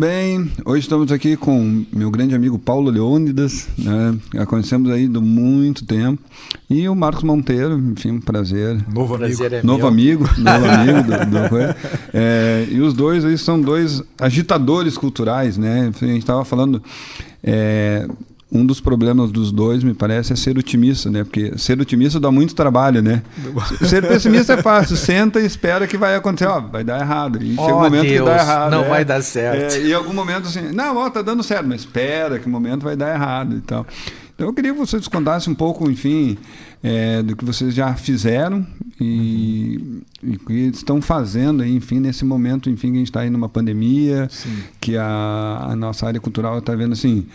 Bem, hoje estamos aqui com meu grande amigo Paulo Leônidas, né? Já conhecemos aí do muito tempo. E o Marcos Monteiro, enfim, um prazer. Novo amigo. Prazer é novo meu. amigo, novo amigo do, do é, E os dois aí são dois agitadores culturais, né? A gente estava falando é, um dos problemas dos dois, me parece, é ser otimista, né? Porque ser otimista dá muito trabalho, né? ser pessimista é fácil, senta e espera que vai acontecer, ó, vai dar errado. E oh, chega um momento Deus, que dá errado. Não é, vai dar certo. É, e em algum momento assim, não, ó, tá dando certo, mas espera que o momento vai dar errado e tal. Então eu queria que vocês contassem um pouco, enfim, é, do que vocês já fizeram e, e que estão fazendo aí, enfim, nesse momento, enfim, que a gente está aí numa pandemia, Sim. que a, a nossa área cultural está vendo assim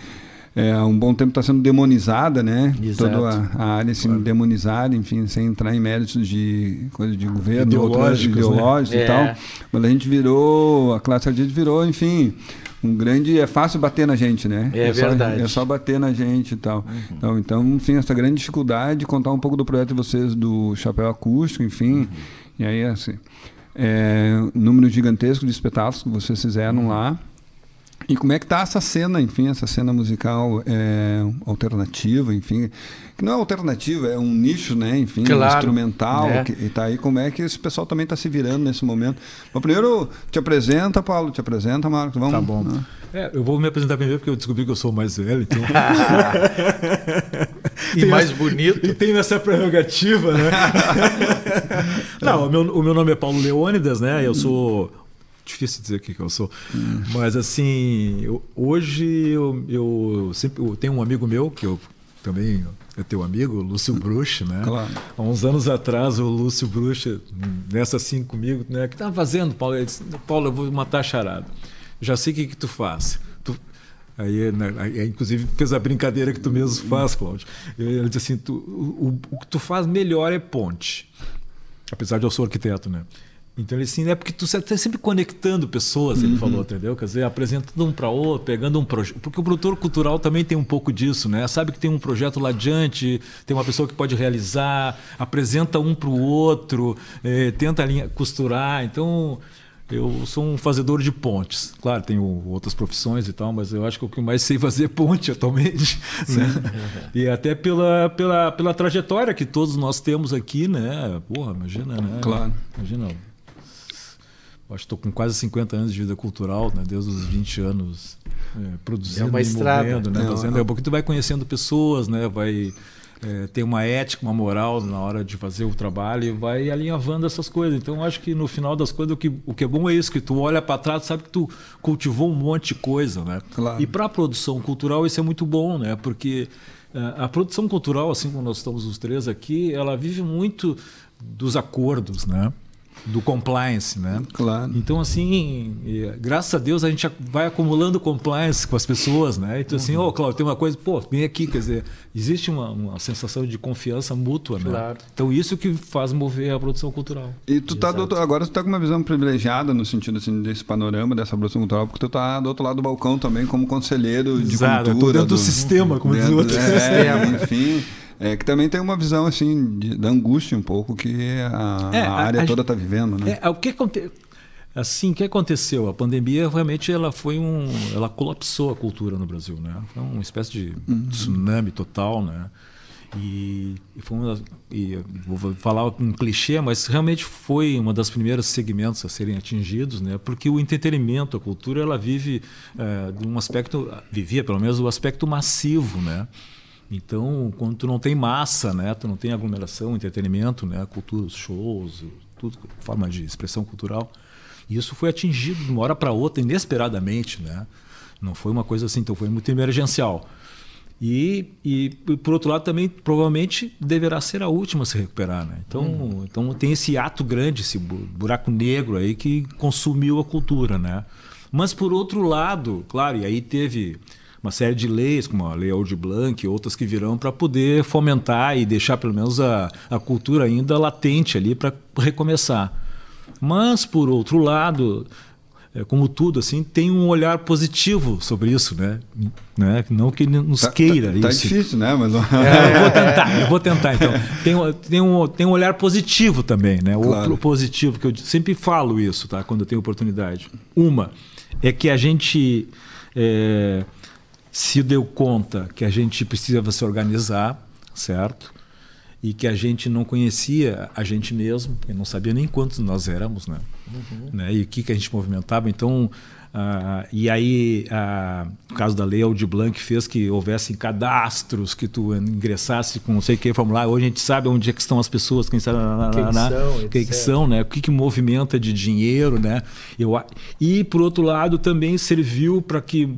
é, há um bom tempo está sendo demonizada, né? Exato. Toda a, a área assim, claro. demonizada, enfim, sem entrar em méritos de coisa de governo, ideológicos, ideológicos né? e é. tal. Mas a gente virou, a classe artística virou, enfim, um grande. É fácil bater na gente, né? É, é verdade. Só, é só bater na gente e tal. Uhum. Então, então, enfim, essa grande dificuldade de contar um pouco do projeto de vocês do Chapéu Acústico, enfim. Uhum. E aí, assim. É, número gigantesco de espetáculos que vocês fizeram uhum. lá. E como é que tá essa cena, enfim, essa cena musical é, alternativa, enfim, que não é alternativa, é um nicho, né, enfim, claro, instrumental, é. que, e tá aí como é que esse pessoal também está se virando nesse momento. Mas primeiro, te apresenta, Paulo, te apresenta, Marcos, vamos. Tá bom. Né? É, eu vou me apresentar primeiro porque eu descobri que eu sou mais velho, então... e mais bonito. E tenho essa prerrogativa, né? não, o meu, o meu nome é Paulo Leônidas, né, eu sou difícil dizer o que, que eu sou. Hum. Mas assim, eu, hoje eu, eu sempre eu tenho um amigo meu, que eu também é teu amigo, Lúcio Bruch, né? Claro. Há uns anos atrás, o Lúcio Bruch, nessa assim comigo, né? Que tá fazendo, Paulo? Ele disse, Paulo, eu vou matar a charada. Já sei o que, que tu faz. Tu... Aí, né, aí, inclusive, fez a brincadeira que tu mesmo faz, Cláudio. Ele disse assim: tu, o, o que tu faz melhor é ponte. Apesar de eu sou arquiteto, né? Então ele assim, é porque tu está sempre conectando pessoas, ele uhum. falou, entendeu? Quer dizer, apresentando um para outro, pegando um projeto. Porque o produtor cultural também tem um pouco disso, né? Sabe que tem um projeto lá adiante, tem uma pessoa que pode realizar, apresenta um para o outro, é, tenta linha, costurar. Então, eu sou um fazedor de pontes. Claro, tenho outras profissões e tal, mas eu acho que o que mais sei fazer é ponte atualmente. Né? e até pela, pela, pela trajetória que todos nós temos aqui, né? Porra, imagina, né? Claro. Imagina Acho que estou com quase 50 anos de vida cultural, né? desde os 20 anos é, produzindo, é uma estrada. movendo, né? Fazendo, é um pouquinho tu vai conhecendo pessoas, né? Vai é, ter uma ética, uma moral na hora de fazer o trabalho e vai alinhavando essas coisas. Então, acho que no final das coisas o que, o que é bom é isso, que tu olha para trás, sabe que tu cultivou um monte de coisa, né? Claro. E para a produção cultural isso é muito bom, né? Porque é, a produção cultural, assim como nós estamos os três aqui, ela vive muito dos acordos, né? Do compliance, né? Claro. Então, assim, graças a Deus a gente vai acumulando compliance com as pessoas, né? Então, assim, ô, uhum. oh, Cláudio, tem uma coisa, pô, vem aqui, quer dizer, existe uma, uma sensação de confiança mútua, né? Claro. Então, isso que faz mover a produção cultural. E tu tá outro, agora tu tá com uma visão privilegiada no sentido, assim, desse panorama, dessa produção cultural, porque tu tá do outro lado do balcão também como conselheiro de Exato, cultura. dentro do, do sistema, como diz o outro. É, enfim... É que também tem uma visão assim de, da angústia um pouco que a, é, a área a, toda está vivendo, né? É, o que aconteceu? Assim, o que aconteceu? A pandemia realmente ela foi um, ela colapsou a cultura no Brasil, né? Foi uma espécie de uhum. tsunami total, né? E, e, foi uma, e vou falar um clichê, mas realmente foi uma das primeiros segmentos a serem atingidos, né? Porque o entretenimento, a cultura, ela vive é, de um aspecto, vivia pelo menos o aspecto massivo, né? Então, quando tu não tem massa, né, tu não tem aglomeração, entretenimento, né, cultura, shows, tudo, forma de expressão cultural, isso foi atingido de uma hora para outra inesperadamente, né? Não foi uma coisa assim, então foi muito emergencial. E, e por outro lado também provavelmente deverá ser a última a se recuperar, né? Então, hum. então tem esse ato grande, esse buraco negro aí que consumiu a cultura, né? Mas por outro lado, claro, e aí teve uma série de leis, como a Lei Aldir Blanc e outras que virão, para poder fomentar e deixar pelo menos a, a cultura ainda latente ali para recomeçar. Mas, por outro lado, é, como tudo, assim, tem um olhar positivo sobre isso, né? né? Não que nos tá, queira tá, tá isso. Tá difícil, né? Mas... É, eu vou tentar, eu vou tentar. Então, tem, tem, um, tem um olhar positivo também, né? Claro. O positivo, que eu sempre falo isso, tá? Quando eu tenho oportunidade. Uma, é que a gente é, se deu conta que a gente precisava se organizar, certo? E que a gente não conhecia a gente mesmo, não sabia nem quantos nós éramos, né? Uhum. né? E o que, que a gente movimentava. Então, ah, e aí, ah, no caso da lei Aldir Blanc fez que houvessem cadastros, que tu ingressasse com não sei o que formulário. Hoje a gente sabe onde é que estão as pessoas, quem sabe quem, na, são, quem que são, né? O que, que movimenta de dinheiro, né? Eu, e por outro lado também serviu para que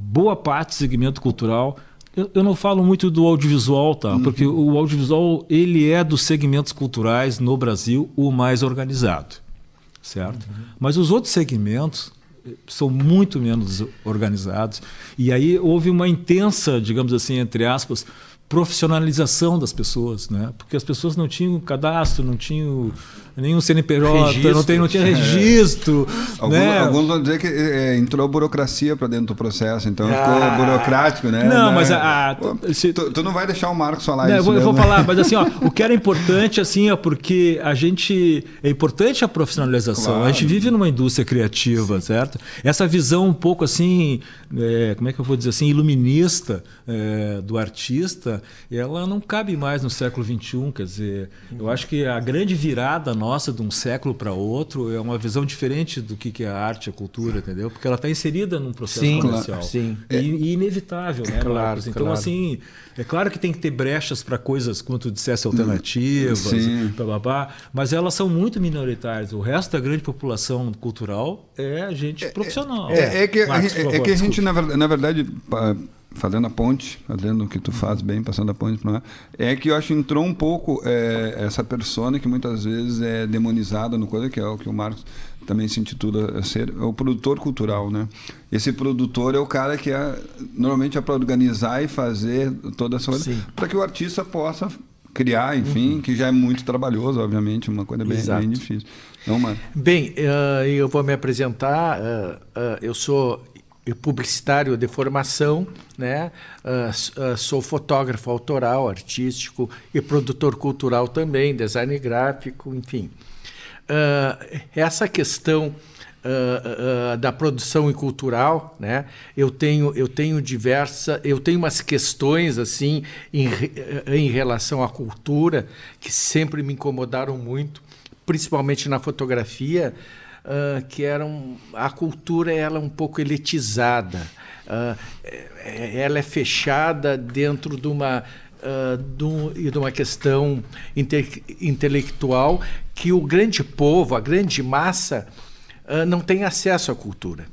boa parte do segmento cultural eu, eu, não falo muito do audiovisual, tá? Uhum. Porque o audiovisual ele é dos segmentos culturais no Brasil o mais organizado, certo? Uhum. Mas os outros segmentos são muito menos organizados. E aí houve uma intensa, digamos assim, entre aspas, profissionalização das pessoas, né? Porque as pessoas não tinham cadastro, não tinham nenhum CNPJ, registro. não, tem, não tinha registro. É. né? alguns, alguns, vão dizer que é, entrou burocracia para dentro do processo, então ah. ficou burocrático, né? Não, mas a, a se, tu, tu, não vai deixar o Marcos falar não, isso. Eu vou, eu vou falar, mas assim, ó, o que era importante, assim, é porque a gente. É importante a profissionalização. Claro. A gente vive numa indústria criativa, certo? Essa visão um pouco assim, é, como é que eu vou dizer assim, iluminista é, do artista, ela não cabe mais no século XXI. Quer dizer, eu acho que a grande virada nossa de um século para outro é uma visão diferente do que, é a arte, a cultura, entendeu? Porque ela está inserida num processo sim, comercial. Claro, sim. E, e inevitável, né, claro, Marcos? Então, claro. assim, é claro que tem que ter brechas para coisas, como tu dissesse, alternativas, blá, mas elas são muito minoritárias. O resto da grande população cultural é gente é, profissional. É, é que, Marcos, é, é que a gente, na verdade, na verdade fazendo a ponte, fazendo o que tu faz bem, passando a ponte para é que eu acho que entrou um pouco é, essa persona que muitas vezes é demonizada no coisa, que é o que o Marcos também se intitula ser, é o produtor cultural, né? Esse produtor é o cara que é, normalmente é para organizar e fazer toda essa coisa, para que o artista possa criar, enfim, uhum. que já é muito trabalhoso, obviamente, uma coisa bem, bem difícil. Então, mano. Bem, uh, eu vou me apresentar. Uh, uh, eu sou publicitário de formação, né? Uh, uh, sou fotógrafo autoral, artístico e produtor cultural também, design gráfico, enfim. Uh, essa questão da produção e cultural, né? Eu tenho eu tenho diversa, eu tenho umas questões assim em, em relação à cultura que sempre me incomodaram muito, principalmente na fotografia uh, que eram a cultura ela é um pouco elitizada, uh, ela é fechada dentro de uma uh, de, uma questão inte intelectual que o grande povo, a grande massa uh, não tem acesso à cultura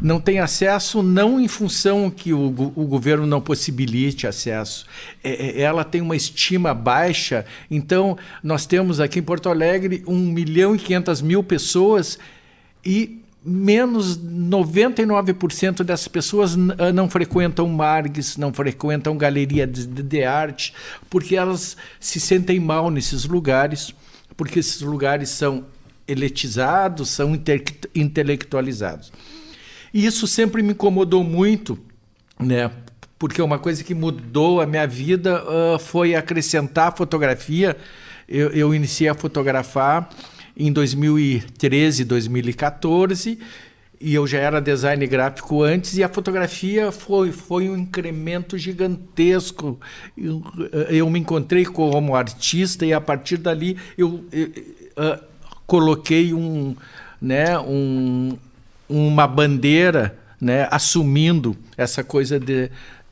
não tem acesso não em função que o, o governo não possibilite acesso. É, é ela tem uma estima baixa. Então, nós temos aqui em Porto Alegre 1 milhão e 500 mil pessoas e menos 99% dessas pessoas ah, não frequentam Margs, não frequentam galeria de, de, arte, porque elas se sentem mal nesses lugares, porque esses lugares são elitizados, são inte intelectualizados. E isso sempre me incomodou muito, né? Porque uma coisa que mudou a minha vida uh, foi acrescentar a fotografia. Eu, eu iniciei a fotografar em 2013, 2014 e eu já era design gráfico antes e a fotografia foi, foi um incremento gigantesco. Eu, eu me encontrei como artista e a partir dali eu, eu uh, coloquei um, né, um, uma bandeira né, assumindo essa coisa de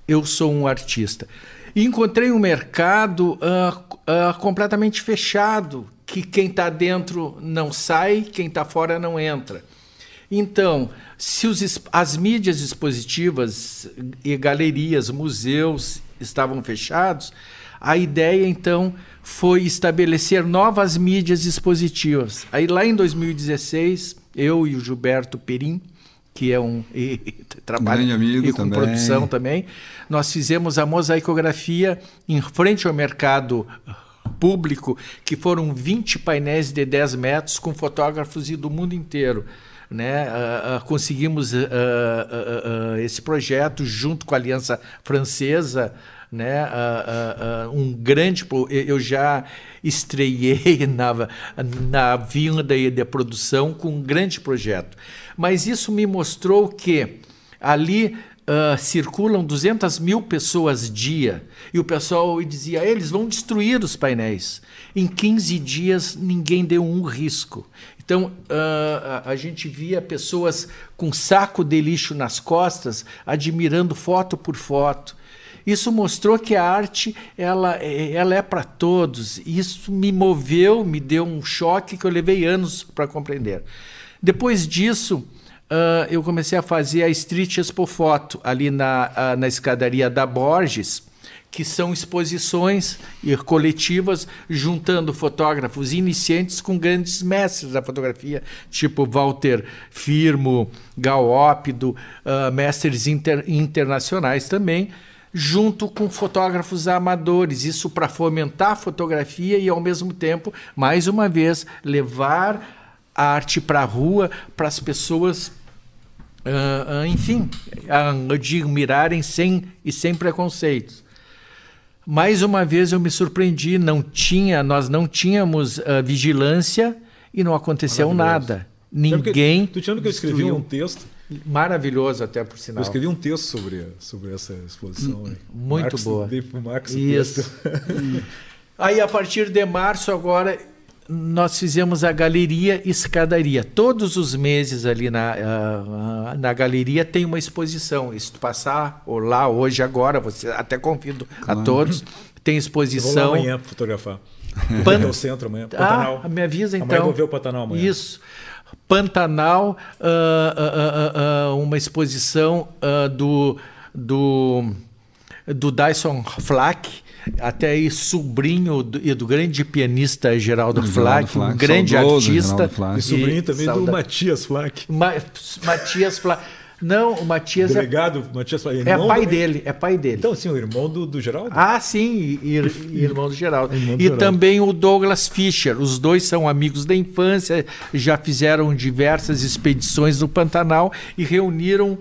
eu sou um artista. E encontrei um mercado uh, uh, completamente fechado, que quem está dentro não sai, quem está fora não entra. Então, se os, as mídias expositivas e galerias, museus estavam fechados, a ideia então foi estabelecer novas mídias expositivas. Aí lá em 2016, eu e o Gilberto Perim, que é um e, trabalha amigo e com também. produção também, nós fizemos a mosaicografia em frente ao mercado público, que foram 20 painéis de 10 metros com fotógrafos do mundo inteiro. Né? Uh, uh, conseguimos uh, esse projeto junto com a Aliança Francesa, né? Uh, uh, uh, um grande. Eu já estreiei na, na vinda de produção com um grande projeto. Mas isso me mostrou que ali Uh, circulam 200 mil pessoas dia e o pessoal dizia: eles vão destruir os painéis. Em 15 dias, ninguém deu um risco. Então, uh, a, a gente via pessoas com saco de lixo nas costas, admirando foto por foto. Isso mostrou que a arte ela, ela é para todos. Isso me moveu, me deu um choque que eu levei anos para compreender. Depois disso, uh, eu comecei a fazer a Street Expo Foto, ali na, uh, na escadaria da Borges, que são exposições coletivas juntando fotógrafos iniciantes com grandes mestres da fotografia, tipo Walter Firmo, Galópido, uh, mestres inter, internacionais também, junto com fotógrafos amadores, isso para fomentar a fotografia e ao mesmo tempo, mais uma vez, levar a arte para a rua, para as pessoas uh, uh, enfim, admirarem sem e sem preconceitos. Mais uma vez eu me surpreendi, não tinha, nós não tínhamos uh, vigilância e não aconteceu nada. Ninguém. Tu tinha que eu escrevi um texto maravilhoso até por sinal. Eu escrevi um texto sobre, sobre essa exposição. Hein? Muito Marx, boa. Marx Isso. Aí a partir de março agora nós fizemos a galeria escadaria. Todos os meses ali na, uh, na galeria tem uma exposição. Se tu passar ou lá hoje, agora, você até convido claro. a todos. Tem exposição. Eu vou amanhã fotografar. Pan... o centro amanhã. Pantanal. Ah, me avisa então. Amanhã eu vou ver o Pantanal amanhã. Isso. Pantanal, uh, uh, uma exposição do, do, do Dyson Flack até aí sobrinho do, do grande pianista Geraldo, Flack, Flack, um grande artista. E sobrinho também do Matias Flack. Ma Matias Flack. Não, o Matias é Delegado, é... Matias Flack. É pai do... dele, é pai dele. Então, sim, o irmão do, do Geraldo? Ah, sim, ir, irmão do Geraldo. irmão do e Geraldo. também o Douglas Fischer. Os dois são amigos da infância, já fizeram diversas expedições no Pantanal e reuniram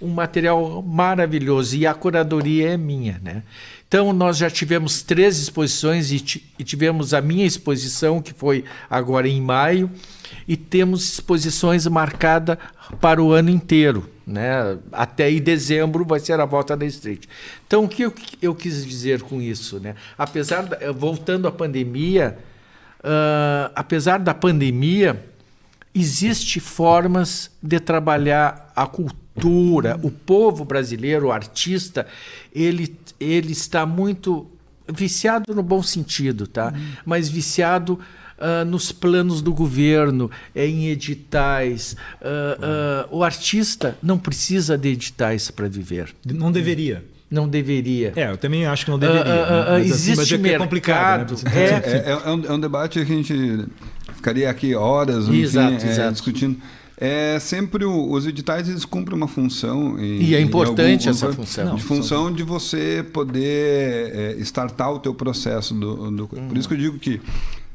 um material maravilhoso. E a curadoria é minha, né? Então, nós já tivemos três exposições e, e tivemos a minha exposição, que foi agora em maio, e temos exposições marcadas para o ano inteiro. Né? Até aí dezembro vai ser a volta da Street. Então, o que eu, eu quis dizer com isso? Né? Apesar da, voltando à pandemia, uh, apesar da pandemia, existe formas de trabalhar a cultura, o povo brasileiro, o artista, ele ele está muito viciado no bom sentido, tá? Uhum. Mas viciado uh, nos planos do governo, é, em editais. Uh, uh, o artista não precisa de editais para viver. Não deveria. Não deveria. É, eu também acho que não deveria. né? assim, existe assim, mercado. É complicado. Né? É, é, é, um, é, um, debate que a gente ficaria aqui horas exato, enfim, exato. discutindo. É sempre o, os editais eles cumprem uma função e, e é importante algum, essa função. De função de você poder é, startar o teu processo do, do uhum. por isso que eu digo que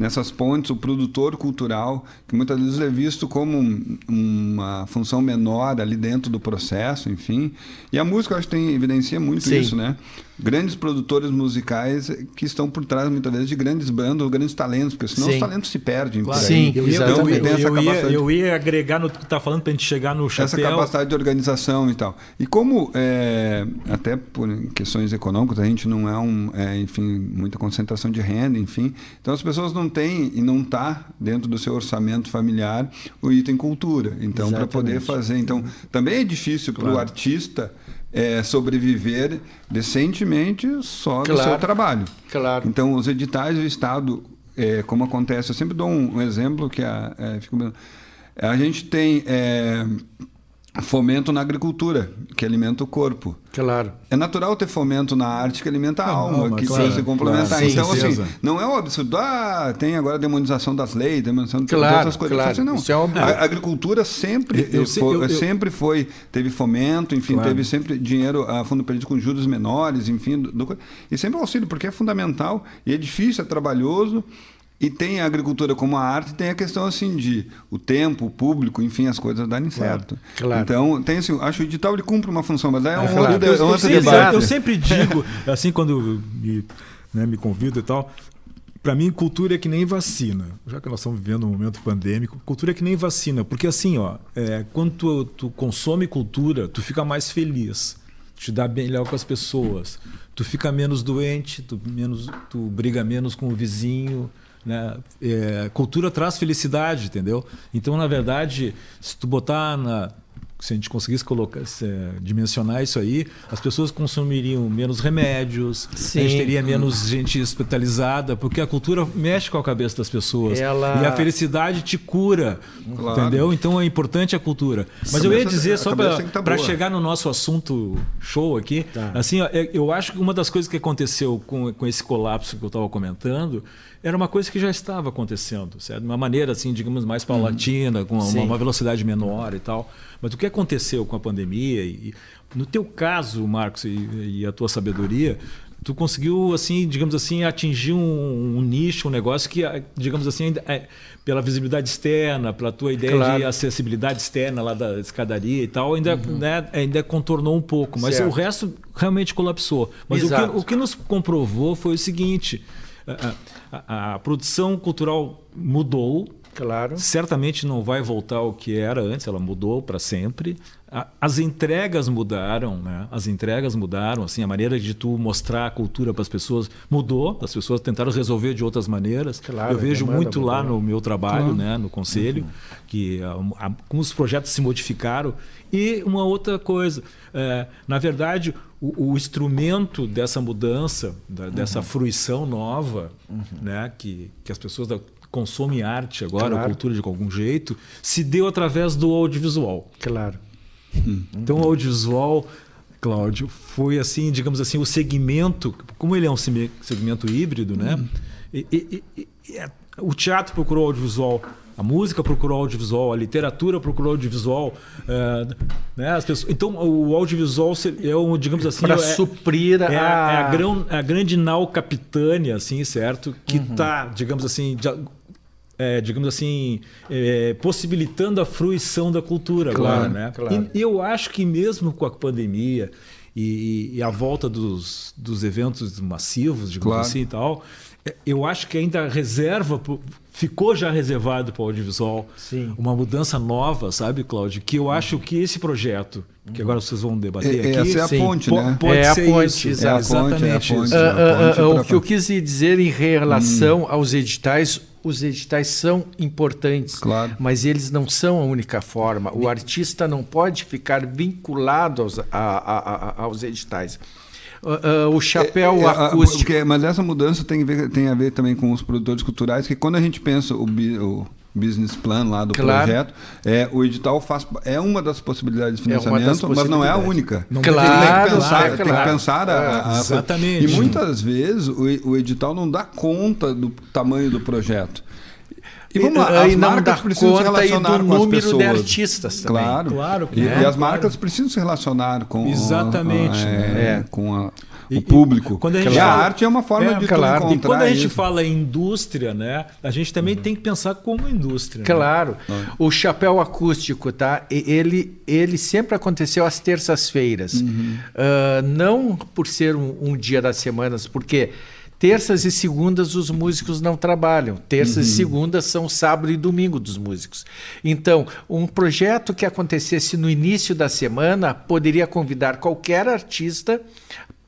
nessas pontes, o produtor cultural, que muitas vezes é visto como um, uma função menor ali dentro do processo, enfim. E a música, eu acho que tem, evidencia muito Sim. isso, né? Grandes produtores musicais que estão por trás, muitas vezes, de grandes bandas, grandes talentos, porque senão Sim. os talentos se perdem. Claro. Sim, eu, então, eu, eu, ia, eu ia agregar no que tu está falando para a gente chegar no chapéu. Essa capacidade de organização e tal. E como, é, até por questões econômicas, a gente não é, um, é, enfim, muita concentração de renda, enfim. Então as pessoas não tem e não está dentro do seu orçamento familiar o item cultura. Então, para poder fazer. Então, também é difícil para o artista é, sobreviver decentemente só claro, do seu trabalho. Claro. Então, os editais do Estado, é, como acontece, eu sempre dou um, um exemplo que a, é, a gente tem é, fomento na agricultura, que alimenta o corpo. Claro. É natural ter fomento na arte que alimenta a alma, alma que claro, se complementar. Claro, então, assim, não é um absurdo. Ah, tem agora a demonização das leis, demonização claro, de todas coisas. Claro. Assim, não. É a agricultura sempre, eu, foi, eu, eu, sempre foi, teve fomento, enfim, claro. teve sempre dinheiro a fundo perdido com juros menores, enfim, do, do, e sempre auxílio, porque é fundamental e é difícil, é trabalhoso. E tem a agricultura como a arte, tem a questão assim de o tempo, o público, enfim, as coisas darem certo. Claro. Então, tem assim, acho que o edital ele cumpre uma função, mas é um é, claro. outro, eu, outro debate. Eu sempre digo, assim, quando me, né, me convido e tal, para mim, cultura é que nem vacina. Já que nós estamos vivendo um momento pandêmico, cultura é que nem vacina. Porque assim, ó, é, quando tu, tu consome cultura, tu fica mais feliz, te dá melhor com as pessoas, tu fica menos doente, tu, menos, tu briga menos com o vizinho. Né? É, cultura traz felicidade, entendeu? Então, na verdade, se tu botar na, se a gente conseguisse colocar, se, dimensionar isso aí, as pessoas consumiriam menos remédios, Sim. a gente teria menos gente hospitalizada, porque a cultura mexe com a cabeça das pessoas. Ela... E a felicidade te cura, claro. entendeu? Então é importante a cultura. Mas eu ia dizer, só para tá chegar no nosso assunto show aqui, tá. assim, ó, é, eu acho que uma das coisas que aconteceu com, com esse colapso que eu estava comentando era uma coisa que já estava acontecendo, certo? De uma maneira assim, digamos, mais paulatina, uhum. com uma, uma, velocidade menor e tal. Mas o que aconteceu com a pandemia e, no teu caso, Marcos, e, e a tua sabedoria, tu conseguiu assim, digamos assim, atingir um, um nicho, um negócio que, digamos assim, é, pela visibilidade externa, pela tua ideia claro. de acessibilidade externa lá da escadaria e tal, ainda, uhum. né, ainda contornou um pouco, mas certo. o resto realmente colapsou. Mas o que, o que nos comprovou foi o seguinte: a, a, produção cultural mudou. Claro. Certamente não vai voltar ao que era antes, ela mudou para sempre. As entregas mudaram, né? As entregas mudaram, assim, a maneira de tu mostrar a cultura para as pessoas mudou. As pessoas tentaram resolver de outras maneiras. Claro, Eu vejo muito lá no meu trabalho, claro. né, no conselho, uhum. que a, a, como os projetos se modificaram. E uma outra coisa, é, na verdade, o, o, instrumento dessa mudança, da, dessa uhum. fruição nova, uhum. né, que, que as pessoas da, consomem arte agora, claro. a cultura de algum jeito, se deu através do audiovisual. Claro. Hum. Então, o audiovisual, Cláudio, foi assim, digamos assim, o segmento, como ele é um segmento híbrido, né? Hum. E, e, e, é, o teatro procurou audiovisual a música procurou audiovisual, a literatura procurou audiovisual. É, né, as pessoas, então, o audiovisual é um, digamos assim. Para é, suprir a... É, a, é a, grão, a grande nau capitânia, assim, certo? Que está, uhum. digamos assim. De, é, digamos assim, é, possibilitando a fruição da cultura claro, agora, né? Claro. E eu acho que mesmo com a pandemia e, e a volta dos, dos eventos massivos, digamos claro. assim e tal, é, eu acho que ainda reserva ficou já reservado para o audiovisual Sim. uma mudança nova, sabe, Cláudio? Que eu acho que esse projeto, que agora vocês vão debater é, aqui... Essa é a sim, ponte, né? Pode é ser a ponte, isso. É exatamente é a ponte, isso. é a ponte, uh, uh, uh, o que eu quis dizer em relação hum. aos editais, os editais são importantes, claro. mas eles não são a única forma. O artista não pode ficar vinculado aos, a, a, a, aos editais. Uh, uh, o chapéu é, é, acústico. Porque, mas essa mudança tem a, ver, tem a ver também com os produtores culturais, que quando a gente pensa o, o business plan lá do claro. projeto, é, o edital faz, é uma das possibilidades de é financiamento, é mas não é a única. Não claro, tem que pensar, tem que pensar a, a, a, Exatamente. E muitas vezes o, o edital não dá conta do tamanho do projeto. E vamos lá, as marcas precisam se relacionar com as pessoas. de artistas também. Claro, claro. E, é, e as marcas precisam se relacionar com Exatamente. A, é, com a, o público. Quando a, gente e fala, a arte é uma forma é, de claro. E quando a gente isso. fala em indústria, né, a gente também uhum. tem que pensar como indústria. Né? Claro. Né? O chapéu acústico, tá? Ele, ele sempre aconteceu às terças-feiras. Uhum. Uh, não por ser um, um dia das semanas, porque Terças e segundas os músicos não trabalham. Terças uhum. e segundas são sábado e domingo dos músicos. Então, um projeto que acontecesse no início da semana poderia convidar qualquer artista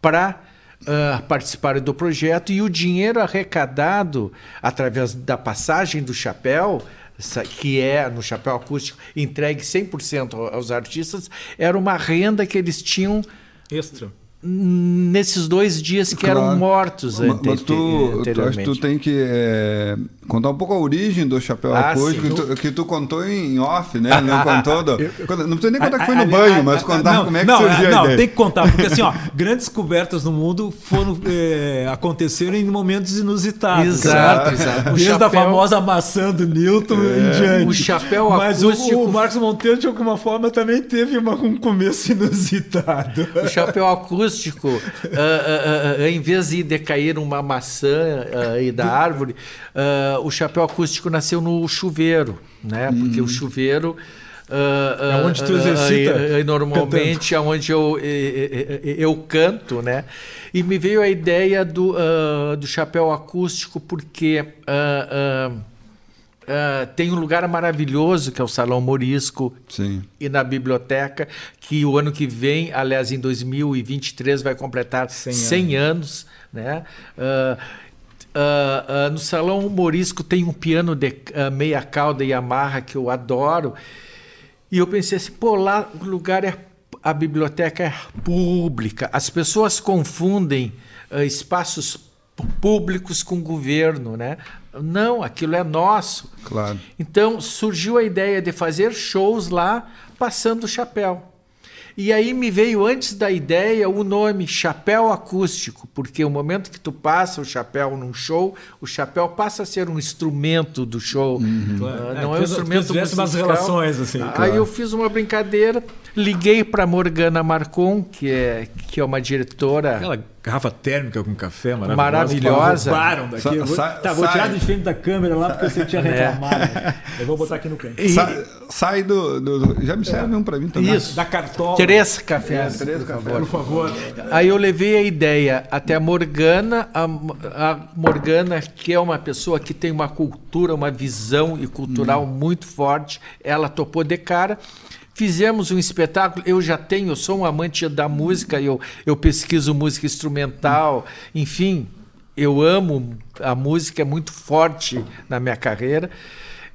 para uh, participar do projeto e o dinheiro arrecadado através da passagem do chapéu que é no chapéu acústico entregue 100% aos artistas, era uma renda que eles tinham extra nesses dois dias que claro. eram mortos mas, mas tu, que tu tem que é, contar um pouco a origem do chapéu ah, acústico que tu, que tu, contou em off, né? Não contou do, não precisa nem contar que foi no banho, mas contar não, como é que não, surgiu não, a ideia. tem que contar, porque assim, ó, grandes descobertas no mundo foram é, aconteceram em momentos inusitados. Exato, exato. Desde chapéu... a famosa maçã do Newton é. em diante. O chapéu mas acústico... o, o Marcos Monteiro, de alguma forma, também teve uma, um começo inusitado. O chapéu acústico acústico, uh, uh, uh, em vez de decair uma maçã uh, da árvore, o chapéu acústico nasceu no chuveiro, né? Porque o uhum. chuveiro Uh, é onde tu exercita. Uh, uh, normalmente é onde eu, eu canto, né? E me veio a ideia do, do chapéu acústico porque tem um lugar maravilhoso que é o Salão Morisco Sim. e na biblioteca que o ano que vem, aliás em 2023 vai completar 100, 100 anos. anos, né? Uh, uh, no Salão Morisco tem um piano de uh, meia cauda e amarra que eu adoro. E eu pensei assim, pô, lá o lugar é. A biblioteca é pública. As pessoas confundem espaços públicos com governo, né? Não, aquilo é nosso. Claro. Então surgiu a ideia de fazer shows lá passando o chapéu. E aí me veio antes da ideia o nome chapéu acústico, porque o momento que tu passa o chapéu num show, o chapéu passa a ser um instrumento do show. Uhum. Uh, não é, é um instrumento musical. umas relações assim. Aí claro. eu fiz uma brincadeira, liguei para Morgana Marcon, que é que é uma diretora Aquela garrafa térmica com café maravilhosa. Maravilhosa. Roubaram daqui. Sa vou, tá, vou tirar de frente da câmera lá porque você tinha é. reclamado. É. Eu vou botar aqui no canto. Sa sai do, do, Já me serve é. um para mim também. Isso. Da cartola. Três cafés. É, três por cafés, por favor. Aí eu levei a ideia até a Morgana. A, a, Morgana, que é uma pessoa que tem uma cultura, uma visão e cultural hum. muito forte, ela topou de cara. Fizemos um espetáculo, eu já tenho, eu sou um amante da música, eu, eu pesquiso música instrumental, enfim, eu amo a música, é muito forte na minha carreira.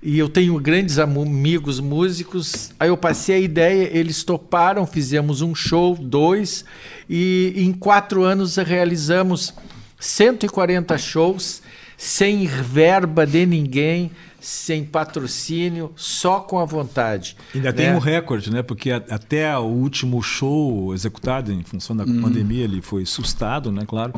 E eu tenho grandes amigos músicos. Aí eu passei a ideia, eles toparam, fizemos um show, dois, e em quatro anos realizamos 140 shows, sem verba de ninguém, sem patrocínio, só com a vontade. Ainda né? tem um recorde, né? Porque até o último show executado em função da hum. pandemia, ele foi sustado, né? Claro.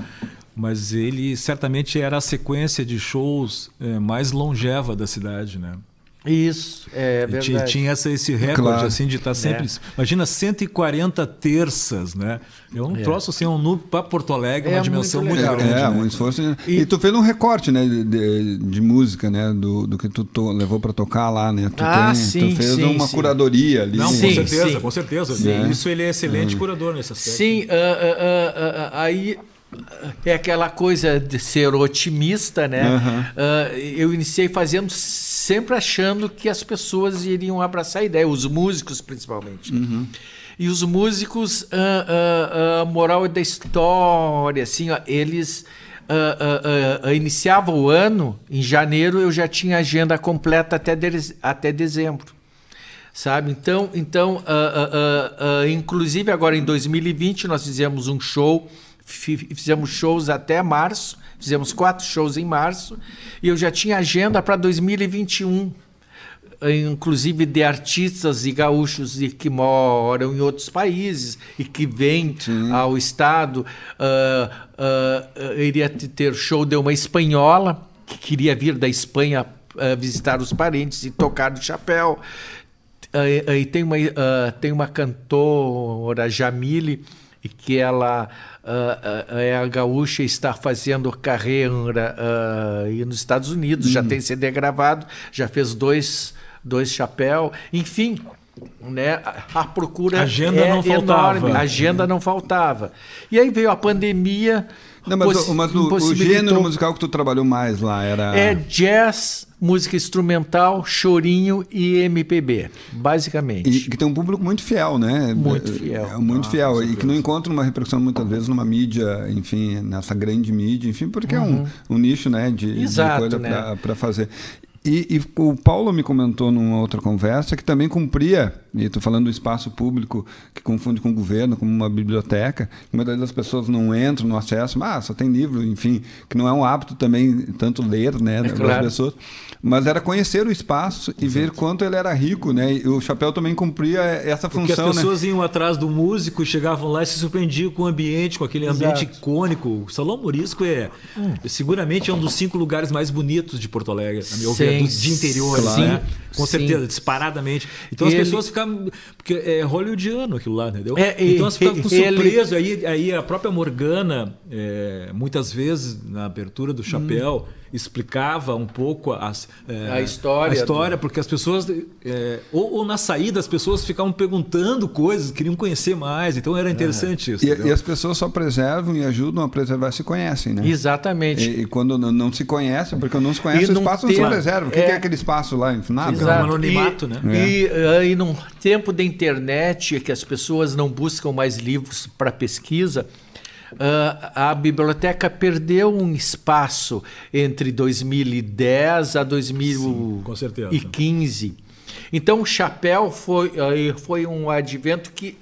Mas ele certamente era a sequência de shows é, mais longeva da cidade, né? Isso, é verdade. Tinha, tinha essa, esse recorde claro. assim de estar tá sempre. É. Imagina 140 terças, né? É um é. troço assim, um número para Porto Alegre, é uma dimensão muito, muito grande. É, né? um esforço. E, e, tu fez um recorte, né, de, de música, né, do, do que tu to, levou para tocar lá, né? Tu, ah, tem, sim, tu fez sim, uma sim. curadoria ali. Não, com certeza, sim. com certeza. Sim. Isso ele é excelente curador nesse aspecto. Sim, uh, uh, uh, aí é aquela coisa de ser otimista, né? Uhum. Uh, eu iniciei fazendo sempre achando que as pessoas iriam abraçar a ideia, os músicos principalmente. Uhum. E os músicos, a uh, uh, moral da história, assim, ó, eles iniciavam o ano, em janeiro eu já tinha agenda completa até, de, até dezembro sabe? Então, então uh, uh, uh, inclusive agora em 2020 nós fizemos um show fizemos shows até março, fizemos quatro shows em março, e eu já tinha agenda para 2021, inclusive de artistas e gaúchos que moram em outros países e que vêm Sim. ao estado. Uh, uh, iria ter show de uma espanhola que queria vir da Espanha uh, visitar os parentes e tocar do chapéu. e tem uma, tem uma cantora, Jamile, que ela uh, é a gaúcha está fazendo carreira uh, nos Estados Unidos, hum. já tem CD gravado, já fez dois, dois chapéu, enfim. Né, a procura agenda é não faltava. enorme, a agenda não faltava. E aí veio a pandemia. Não, mas, mas o, o, gênero musical que tu trabalhou mais lá era. É jazz, música instrumental, chorinho e MPB, basicamente. E que tem um público muito fiel, né? Muito fiel. É, muito ah, fiel. E que não encontra uma repercussão muitas vezes numa mídia, enfim, nessa grande mídia, enfim, porque uhum. é um, uhum. um nicho, né, de, Exato, de coisa né? para fazer. E, e, o Paulo me comentou numa outra conversa que também cumpria, e estou falando do espaço público que confunde com o governo, como uma biblioteca, que muitas vezes as pessoas não entram no acesso, ah, só tem livro, enfim, que não é um hábito também tanto ler, né, é das claro. pessoas mas era conhecer o espaço e Exato. ver quanto ele era rico, né? E o chapéu também cumpria essa função, Porque as né? pessoas né? iam atrás do músico, chegavam lá e se surpreendiam com o ambiente, com aquele ambiente Exato. icônico. O Salão Morisco é hum. seguramente é um dos cinco lugares mais bonitos de Porto Alegre, na minha opinião, de interior, claro. né? Com Sim. certeza, disparadamente. Então as ele... pessoas ficavam porque é hollywoodiano aquilo lá, entendeu? É, então elas ficavam surpresas. Ele... Aí, aí a própria Morgana, é, muitas vezes na abertura do chapéu hum explicava um pouco as, é, a história, a história do... porque as pessoas é, ou, ou, na saída as pessoas ficavam perguntando coisas, queriam conhecer mais, então era interessante é. isso. E, e, as pessoas só preservam e ajudam a preservar se conhecem, né? Exatamente. E, e quando não, não, se conhece, porque não se conhece, o espaço tem... não se preserva. O que é, é aquele espaço lá? Nada. Exato. Um anonimato, né? E, uh, e num tempo da internet que as pessoas não buscam mais livros para pesquisa, a biblioteca perdeu um espaço entre 2010 a 2015. Sim, então, o Chapéu foi, foi um advento que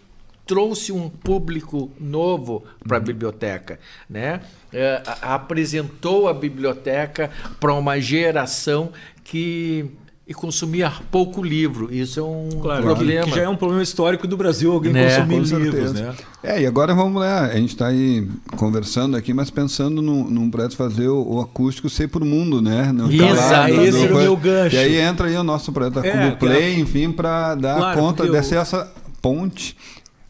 trouxe um público novo para a uhum. biblioteca, né? Uh, apresentou a biblioteca para uma geração que e consumia pouco livro. Isso é um claro, problema. Que já é um problema histórico do Brasil, alguém né? consumir livros. Né? É, e agora vamos lá, a gente está aí conversando aqui, mas pensando num, num projeto fazer o, o, acústico ser para o mundo, né? Não Isso, lá, esse era o meu gancho. E aí entra aí o nosso projeto da é, Play, enfim, para dar claro, conta dessa eu... essa ponte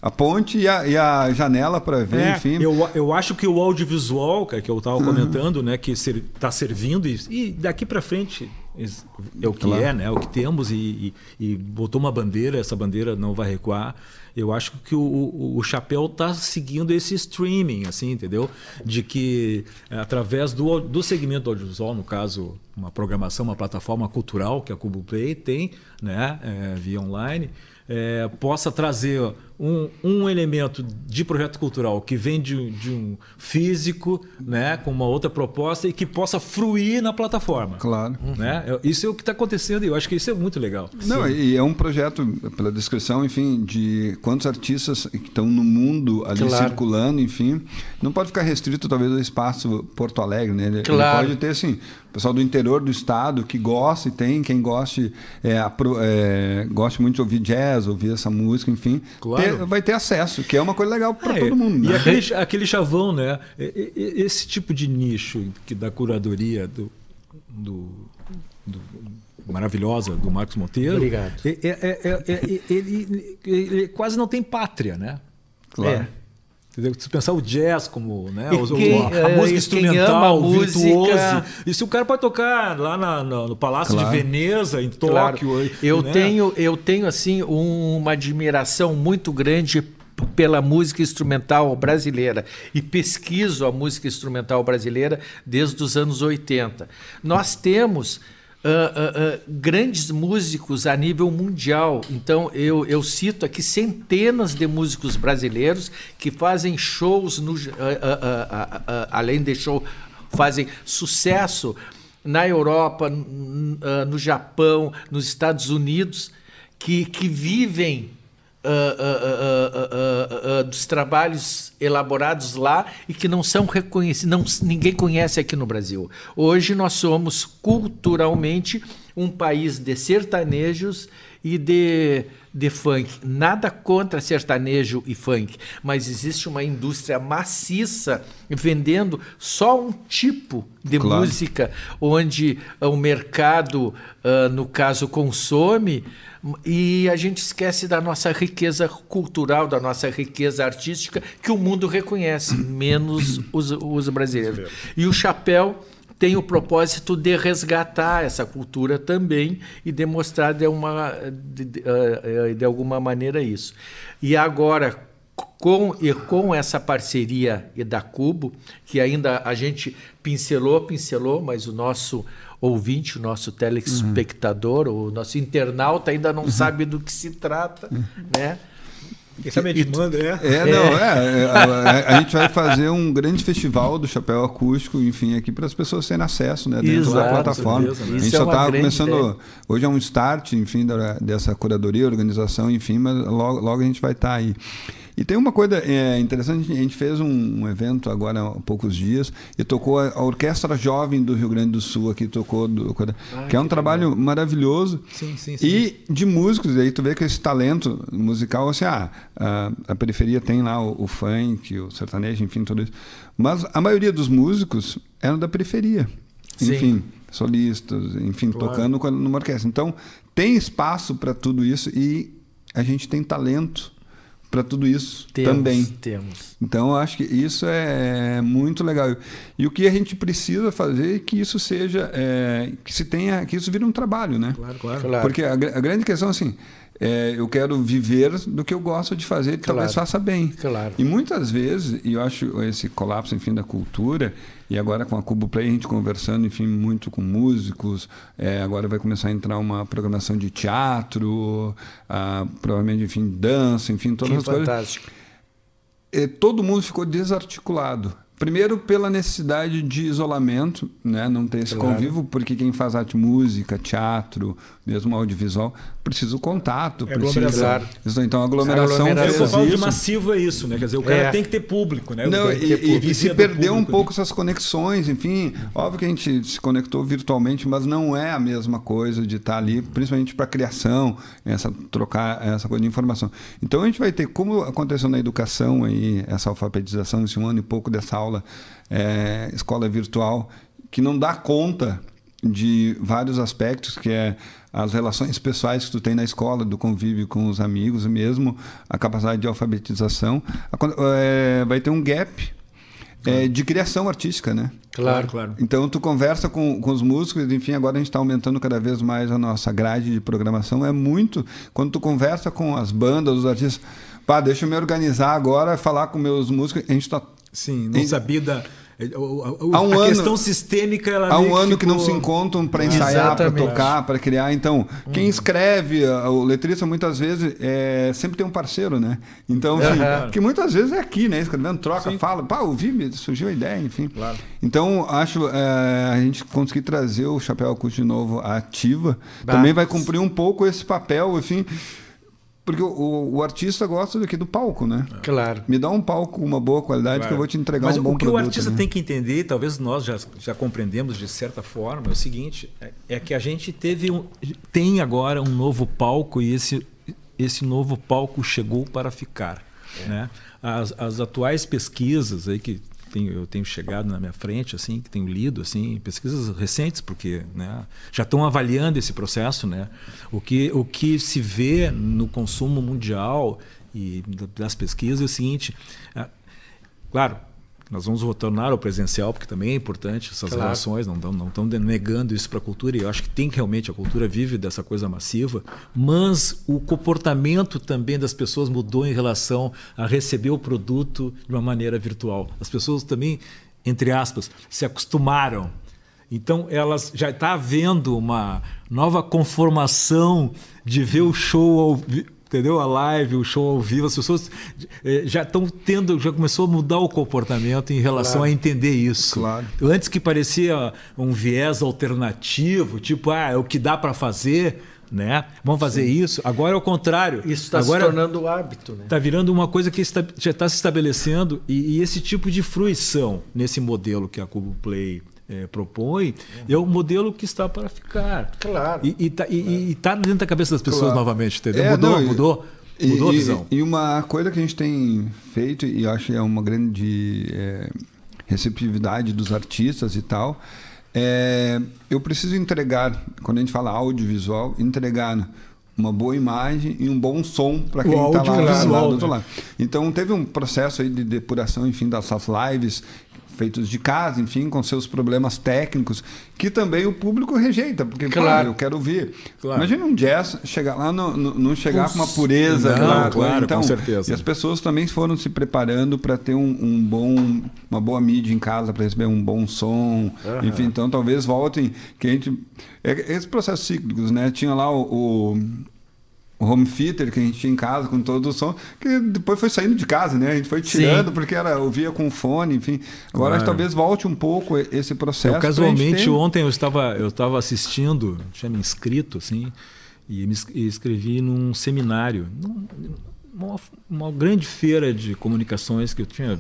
a ponte e a, e a janela para ver, é, enfim. Eu, eu acho que o audiovisual, que eu estava comentando, né, que está ser, servindo e, e daqui para frente é o que claro. é, né? O que temos e, e, e, botou uma bandeira, essa bandeira não vai recuar. Eu acho que o, o, o chapéu está seguindo esse streaming, assim, entendeu? De que através do, do segmento do audiovisual, no caso, uma programação, uma plataforma cultural que a Cubo Play tem, né? É, via online, é, possa trazer um, um elemento de projeto cultural que vem de, de, um físico, né, com uma outra proposta e que possa fruir na plataforma. Claro. Né? Isso é o que está acontecendo e eu acho que isso é muito legal. Não, Sim. e é um projeto, pela descrição, enfim, de quantos artistas que estão no mundo ali claro. circulando, enfim. Não pode ficar restrito, talvez, ao espaço Porto Alegre, né? Ele, claro. ele pode ter, assim, pessoal do interior do estado que gosta e tem, quem goste, é, é, goste muito de ouvir jazz, ouvir essa música, enfim, claro. ter, vai ter acesso, que é uma coisa legal para é, todo mundo. Né? E aquele, aquele chavão, né? Esse tipo de nicho que da curadoria do, do, do maravilhosa do Marcos Monteiro. Obrigado. É, é, é, ele, ele, quase não tem pátria, né? Claro. Se pensar o jazz como né, quem, a, a música instrumental, música... E se o cara pode tocar lá na, no, no Palácio claro. de Veneza, em Tóquio. Claro. Eu, né? tenho, eu tenho assim uma admiração muito grande pela música instrumental brasileira e pesquiso a música instrumental brasileira desde os anos 80. Nós temos uh, uh, grandes músicos a nível mundial. Então, eu, eu cito aqui centenas de músicos brasileiros que fazem shows, no, além de show, fazem sucesso na Europa, no Japão, nos Estados Unidos, que, que vivem uh, uh, dos trabalhos elaborados lá e que não são reconhecidos, ninguém conhece aqui no Brasil. Hoje nós somos culturalmente um país de sertanejos e de, de funk. Nada contra sertanejo e funk, mas existe uma indústria maciça vendendo só um tipo de claro. música, onde o mercado, uh, no caso, consome e a gente esquece da nossa riqueza cultural, da nossa riqueza artística, que o mundo reconhece, menos os, os brasileiros. E o chapéu tem o propósito de resgatar essa cultura também e demonstrar de, uma, de, de, eh, de alguma maneira isso. E agora, com, e com essa parceria da Cubo, que ainda a gente pincelou, pincelou, mas o nosso ouvinte, o nosso telespectador, uhum. o nosso internauta ainda não uhum. sabe do que se trata, uhum. né? Quem sabe a gente manda, né? É, não, é. é a, a, gente vai fazer um grande festival do chapéu acústico, enfim, aqui para as pessoas terem acesso, né? Dentro Exato, da plataforma. Certeza, né? A gente só está é começando. Ideia. Hoje é um start, enfim, da, dessa curadoria, organização, enfim, mas logo, logo a gente vai estar tá aí. E tem uma coisa é, interessante, a gente fez um, um, evento agora há poucos dias e tocou a, a, Orquestra Jovem do Rio Grande do Sul aqui, tocou, do, ah, que é um que trabalho legal. maravilhoso. Sim, sim, sim. E de músicos, aí tu vê que esse talento musical, assim, ah, a, a periferia tem lá o, o funk, o sertanejo, enfim, tudo isso. Mas a maioria dos músicos eram da periferia. Sim. Enfim, solistas, enfim, claro. tocando numa orquestra. Então, tem espaço para tudo isso e a gente tem talento para tudo isso temos, também. Temos. Então, eu acho que isso é muito legal. E o que a gente precisa fazer é que isso seja, é, que se tenha, que isso vire um trabalho, né? Claro, claro. Claro. Porque a, a grande questão assim, é, eu quero viver do que eu gosto de fazer e Claro. talvez faça bem. Claro. E muitas vezes, e eu acho esse colapso, enfim, da cultura, e agora com a Cubo Play, a gente conversando, enfim, muito com músicos, é, agora vai começar a entrar uma programação de teatro, ah, provavelmente, enfim, dança, enfim, todas Que as coisas. fantástico. E todo mundo ficou desarticulado. Primeiro pela necessidade de isolamento, né? não ter esse Claro. convívio, porque quem faz arte música, teatro, mesmo audiovisual, precisa o contato, É precisa. Então a aglomeração, Aglomeração. É o falo de isso. massivo é isso, né? Quer dizer, o cara É. tem que ter público, né? Não, e, público. e se perdeu um pouco essas conexões, enfim. Óbvio que a gente se conectou virtualmente, mas não é a mesma coisa de estar ali, principalmente para criação, essa trocar essa coisa de informação. Então a gente vai ter, como aconteceu na educação aí, essa alfabetização, esse um ano e pouco dessa aula, é, escola virtual, que não dá conta de vários aspectos, que é as relações pessoais que tu tem na escola, do convívio com os amigos, mesmo a capacidade de alfabetização, é, vai ter um gap é, de criação artística, né? Claro, claro. Então tu conversa com, com os músicos, enfim, agora a gente está aumentando cada vez mais a nossa grade de programação. É muito. Quando tu conversa com as bandas, os artistas, pá, deixa eu me organizar agora, falar com meus músicos, a gente está Sim, não sabia da. O- o- Há um a ano- questão sistêmica ela Há um ano que não ficou- se encontram para ensaiar, para tocar, para criar. Então, quem escreve, a- o letrista muitas vezes é, sempre tem um parceiro, né? Então, enfim, Aham. que muitas vezes é aqui, né? Escrevendo, troca, fala, pá, ouvi, surgiu a ideia, enfim. Claro. Então, acho é, a gente conseguir trazer o Chapéu Acústico de novo à ativa Bah. também vai cumprir um pouco esse papel, enfim. Porque o, o- o artista gosta daqui do palco, né? Claro. Me dá um palco com uma boa qualidade que eu vou te entregar Mas um bom o que produto. o artista né? tem que entender, e talvez nós já, já compreendemos de certa forma, é o seguinte: é, é que a gente teve um, tem agora um novo palco e esse, esse novo palco chegou para ficar. Né? As, as atuais pesquisas aí que tenho, eu tenho chegado na minha frente, assim, que tenho lido, assim, pesquisas recentes, porque né, já estão avaliando esse processo, né? O que, o que se vê no consumo mundial e das pesquisas é o seguinte: ah, Claro, nós vamos retornar ao presencial, porque também é importante essas Claro. relações, não estão não estão negando isso para a cultura, e eu acho que tem que realmente, a cultura vive dessa coisa massiva, mas o comportamento também das pessoas mudou em relação a receber o produto de uma maneira virtual. As pessoas também, entre aspas, se acostumaram. Então, elas já está havendo uma nova conformação de ver o show ao entendeu? A live, o show ao vivo, as pessoas eh, já estão tendo, já começou a mudar o comportamento em relação a entender isso. Claro. Antes que parecia um viés alternativo, tipo, ah, é o que dá para fazer, né? Vamos fazer isso. Agora é o contrário. Isso está se tornando hábito, né? Está virando uma coisa que está- já está se estabelecendo e, e esse tipo de fruição nesse modelo que a Cubo Play eh, propõe é o modelo que está para ficar. Claro. E está e, e- e tá dentro da cabeça das pessoas Claro. novamente, entendeu? É, mudou, não, e- mudou, E- mudou a e- visão. E uma coisa que a gente tem feito, e eu acho que é uma grande é, receptividade dos artistas e tal, é, eu preciso entregar, quando a gente fala audiovisual, entregar uma boa imagem e um bom som para quem está lá, lá do outro né? lado. Então teve um processo aí de depuração, enfim, dessas lives feitos de casa, enfim, com seus problemas técnicos, que também o público rejeita, porque Claro. claro, eu quero ouvir. Claro. Imagina um jazz chegar lá, no, no- não chegar com uma pureza, Não, claro, coisa. então, com certeza. E as pessoas também foram se preparando para ter um, um bom, uma boa mídia em casa, para receber um bom som, enfim, então talvez voltem, que a gente, é, esses processos cíclicos, né? Tinha lá o o home theater que a gente tinha em casa com todo o som, que depois foi saindo de casa, né? A gente foi tirando Sim. porque era ouvia com fone, enfim. Agora Claro. talvez volte um pouco esse processo. Eu, casualmente, ter- ontem eu estava, eu estava assistindo, tinha me inscrito, assim, e me escrevi num seminário, uma, uma grande feira de comunicações que eu tinha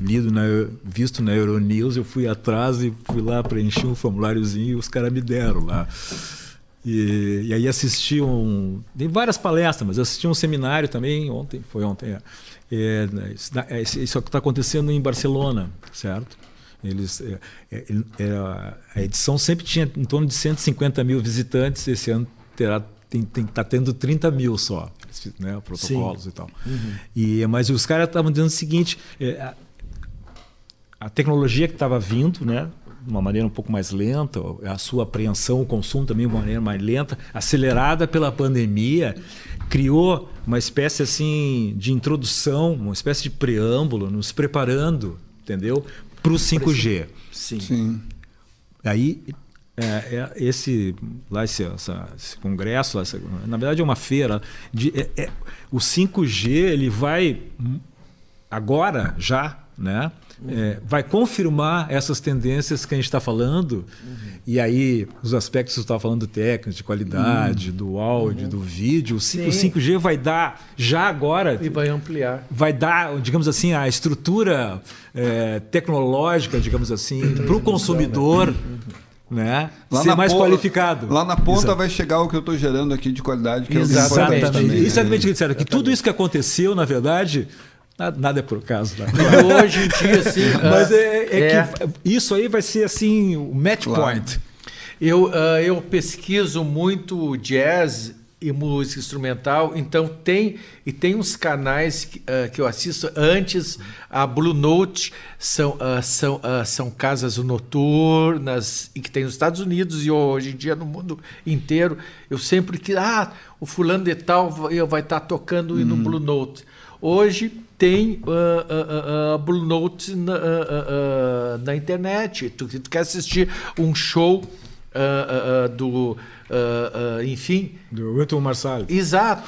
lido, na, visto na Euronews, eu fui atrás e fui lá preencher um formuláriozinho e os caras me deram lá. E, e aí assisti um. Tem várias palestras, mas assisti um seminário também ontem, foi ontem. É, É, isso da- é, isso isso está acontecendo em Barcelona, certo? Eles, é, é, é, a edição sempre tinha em torno de 150 mil visitantes, esse ano terá tem, tem, tá tendo 30 mil só, né? Protocolos Sim. e tal. Uhum. E, mas os caras estavam dizendo o seguinte: é, a, a tecnologia que estava vindo, né? De uma maneira um pouco mais lenta, a sua apreensão, o consumo também de uma maneira mais lenta, acelerada pela pandemia, criou uma espécie assim de introdução, uma espécie de preâmbulo, nos preparando, entendeu? Para o 5G. Sim. Sim. Aí é, é, esse lá esse, essa, esse congresso, essa, na verdade é uma feira de é, é o 5G ele vai agora já, né? É, vai confirmar essas tendências que a gente está falando. Uhum. E aí, os aspectos que você estava falando técnicos, de qualidade, uhum. do áudio, uhum. do vídeo, o, 5, o 5G vai dar, já agora. E vai ampliar. Vai dar, digamos assim, a estrutura é, tecnológica, digamos assim, para o consumidor. Né? né? Lá ser mais qualificado. Lá na ponta Exato. vai chegar o que eu estou gerando aqui de qualidade, que Exatamente. é o Também, Exatamente o que disseram, que tudo isso que aconteceu, na verdade, Nada, nada é por acaso. Né? Hoje em dia, assim. Mas é, é, é, que isso aí vai ser assim o match claro. point. Eu, uh, eu pesquiso muito jazz e música instrumental, então tem e tem uns canais que, uh, que eu assisto antes a Blue Note são uh, são uh, são casas noturnas e que tem nos Estados Unidos e hoje em dia no mundo inteiro eu sempre que ah o fulano de tal vai, vai estar tá tocando uhum. no Blue Note hoje tem uh, uh, uh, Blue Note na, na internet. Tu, tu, quer assistir um show do. enfim. Do Wilton Marçal. Exato.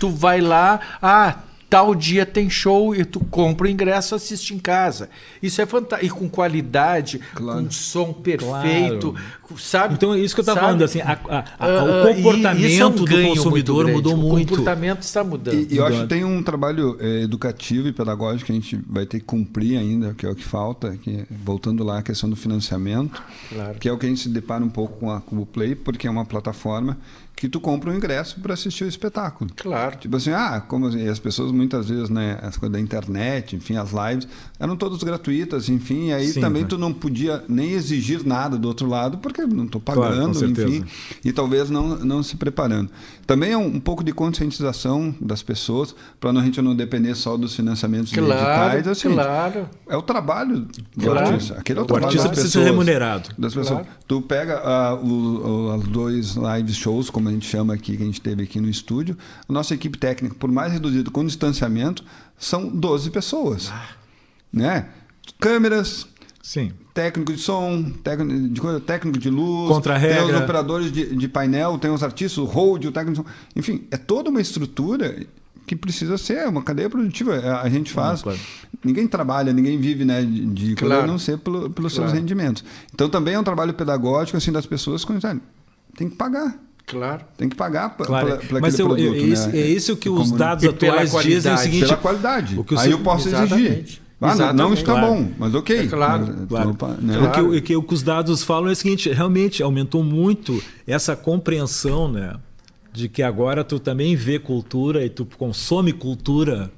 tu vai lá. Ah, tal dia tem show e tu compra o ingresso e assiste em casa. Isso é fantástico. E com qualidade, claro. com som perfeito, claro. sabe? Então é isso que eu estava falando, assim, a, a, a, uh, o comportamento é um do consumidor muito mudou muito. O comportamento está mudando. E, eu acho que tem um trabalho é, educativo e pedagógico que a gente vai ter que cumprir ainda, que é o que falta, que, voltando lá à questão do financiamento, claro. que é o que a gente se depara um pouco com a Cubo Play, porque é uma plataforma que tu compra um ingresso para assistir o espetáculo. Claro. Tipo assim, ah, como assim, as pessoas muitas vezes, né, as coisas da internet, enfim, as lives, eram todas gratuitas, enfim, e aí Sim, também né? tu não podia nem exigir nada do outro lado, porque não estou pagando, claro, enfim, e talvez não, não se preparando. Também é um, um pouco de conscientização das pessoas, para a gente não depender só dos financiamentos claro, digitais. Assim, claro. É o trabalho do artista. Aquele é o, o trabalho artista precisa ser remunerado. Das pessoas. Claro. Tu pega uh, o, o, os dois live shows, como a gente chama aqui, que a gente teve aqui no estúdio, a nossa equipe técnica, por mais reduzido com distanciamento, são 12 pessoas. Ah. Né? Câmeras, Sim. Técnico de som, técnico de, técnico de luz, Contra tem os operadores de, de, painel, tem os artistas, o hold, o técnico de som. Enfim, é toda uma estrutura que precisa ser uma cadeia produtiva. É, a gente faz. claro. Ninguém trabalha, ninguém vive né, de, de claro. a não ser pelo, pelos claro. seus rendimentos. Então também é um trabalho pedagógico assim das pessoas com tem que pagar. Claro. Tem que pagar para claro. Mas eu, produto, eu, é, isso, né? é isso que os dados atuais dizem é o seguinte. Pela qualidade. O que Aí eu posso exigir. Ah, não está claro. bom, mas ok. É claro. Mas, claro. Né? O, que, o, que, o que os dados falam é o seguinte: realmente aumentou muito essa compreensão, né? De que agora tu também vê cultura e tu consome cultura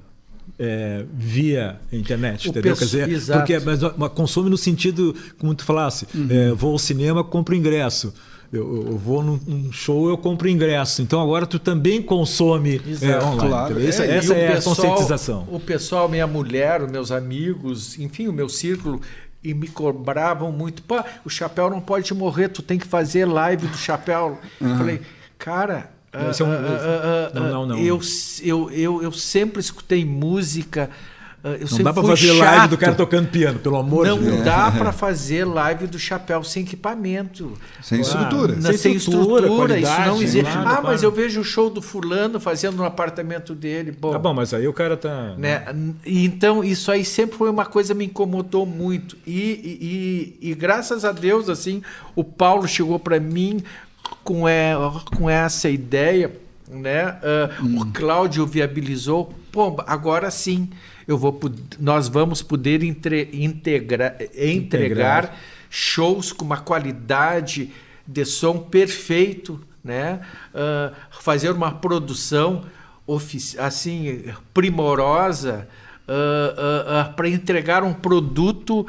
é, via internet, o entendeu? Quer dizer, exato. porque mas, mas consome no sentido, como tu falasse, uhum. é, vou ao cinema, compro ingresso eu, eu vou num, num, show, eu compro ingresso. Então agora tu também consome é, online. Claro. Essa é, essa é pessoal, a conscientização. O pessoal, minha mulher, os meus amigos, enfim, o meu círculo, e me cobravam muito. Pô, o chapéu não pode morrer, tu tem que fazer live do chapéu. Uhum. Falei, cara. Uh, uh, uh, não, não, não. Eu, eu, eu, eu sempre escutei música ah, eu não dá para fazer chato. live do cara tocando piano, pelo amor não de Deus. Não dá para fazer live do chapéu sem equipamento. Sem estrutura. Ah, sem, sem estrutura, estrutura isso não existe. Nada, ah, mas eu vejo o show do fulano fazendo no apartamento dele. Bom, tá bom, mas aí o cara tá. Né? Então, isso aí sempre foi uma coisa que me incomodou muito. E, e, e, e graças a Deus, assim, o Paulo chegou para mim com, é, com essa ideia. Né? Uh, hum. O Cláudio viabilizou. Pô, agora sim eu vou, nós vamos poder entre, integra, entregar, entregar shows com uma qualidade de som perfeito, né? Uh, fazer uma produção assim primorosa, uh, uh, para entregar um produto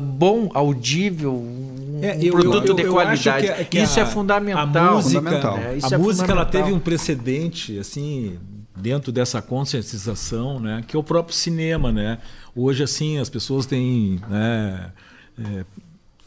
bom, audível, um, é, eu, produto eu, eu, de qualidade. Que, que Isso é a, é fundamental. A música, fundamental. Né? a é música ela teve um precedente assim dentro dessa conscientização, né, que é o próprio cinema, né? Hoje assim as pessoas têm né, é,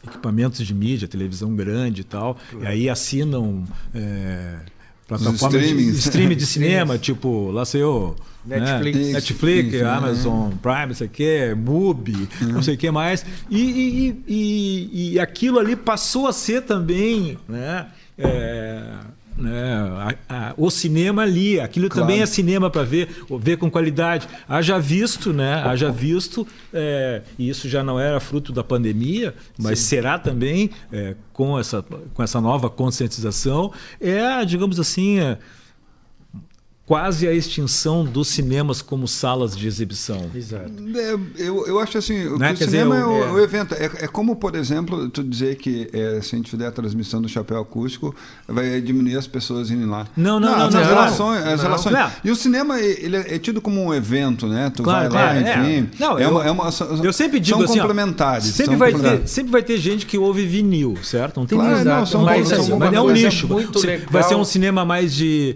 equipamentos de mídia, televisão grande e tal, e aí assinam é, plataformas de streaming de cinema, tipo, lá sei eu, Netflix, né? Netflix Isso, Amazon né? Prime, não sei o que, Mubi, uhum. não sei o que mais. E, e, e, e, aquilo ali passou a ser também, né? É, né, a, a, o cinema ali, aquilo claro. também é cinema para ver, ver com qualidade. Haja visto, né? Haja visto, é, e isso já não era fruto da pandemia, mas Sim. será também é, com, essa, com essa nova conscientização, é, digamos assim, é, quase a extinção dos cinemas como salas de exibição. Exato. É, eu, eu acho assim, o, né? o cinema dizer, é, o, é, o, evento. É, é, como, por exemplo, tu dizer que é, se a gente fizer a transmissão do chapéu acústico, vai diminuir as pessoas indo lá. Não, não, não. não, as não, relações, as relações. E o cinema ele é tido como um evento, né? Tu claro, vai lá, enfim. Não, eu, é uma, são, eu sempre digo são assim, complementares. Sempre, são vai Ter, sempre vai ter gente que ouve vinil, certo? Não tem claro, não, são, mas, assim, mas é um nicho. Vai ser um cinema mais de,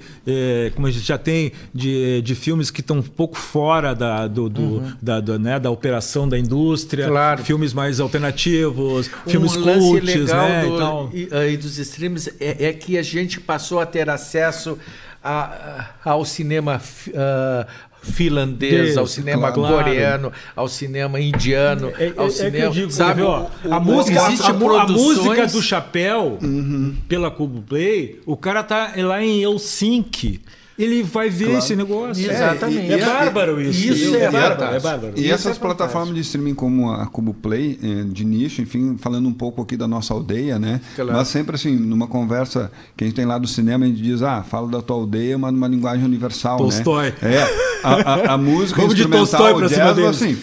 como a gente já tem, de de, filmes que estão um pouco fora da, do, do uhum. da, do, né, da operação da indústria, claro. filmes mais alternativos, um filmes cults, né? Do, e, e, dos streams é, é, que a gente passou a ter acesso a, ao cinema uh, finlandês, ao cinema claro. coreano, ao cinema indiano, é, é ao é, cinema. Digo, sabe, ó, a, música, a, a, a, música do chapéu uhum. pela Play, o cara tá lá em Helsinki ele vai ver claro. esse negócio. Exatamente. É, é bárbaro isso. Isso é, é, bárbaro. é bárbaro. E, essas é plataformas de streaming como a Cubo Play, eh, de nicho, enfim, falando um pouco aqui da nossa aldeia, né? Claro. Mas sempre assim, numa conversa que a gente tem lá do cinema, a gente diz, ah, fala da tua aldeia, mas numa linguagem universal, né? Tolstói. né? É, a, a, a música Vamos instrumental, de jazz, assim,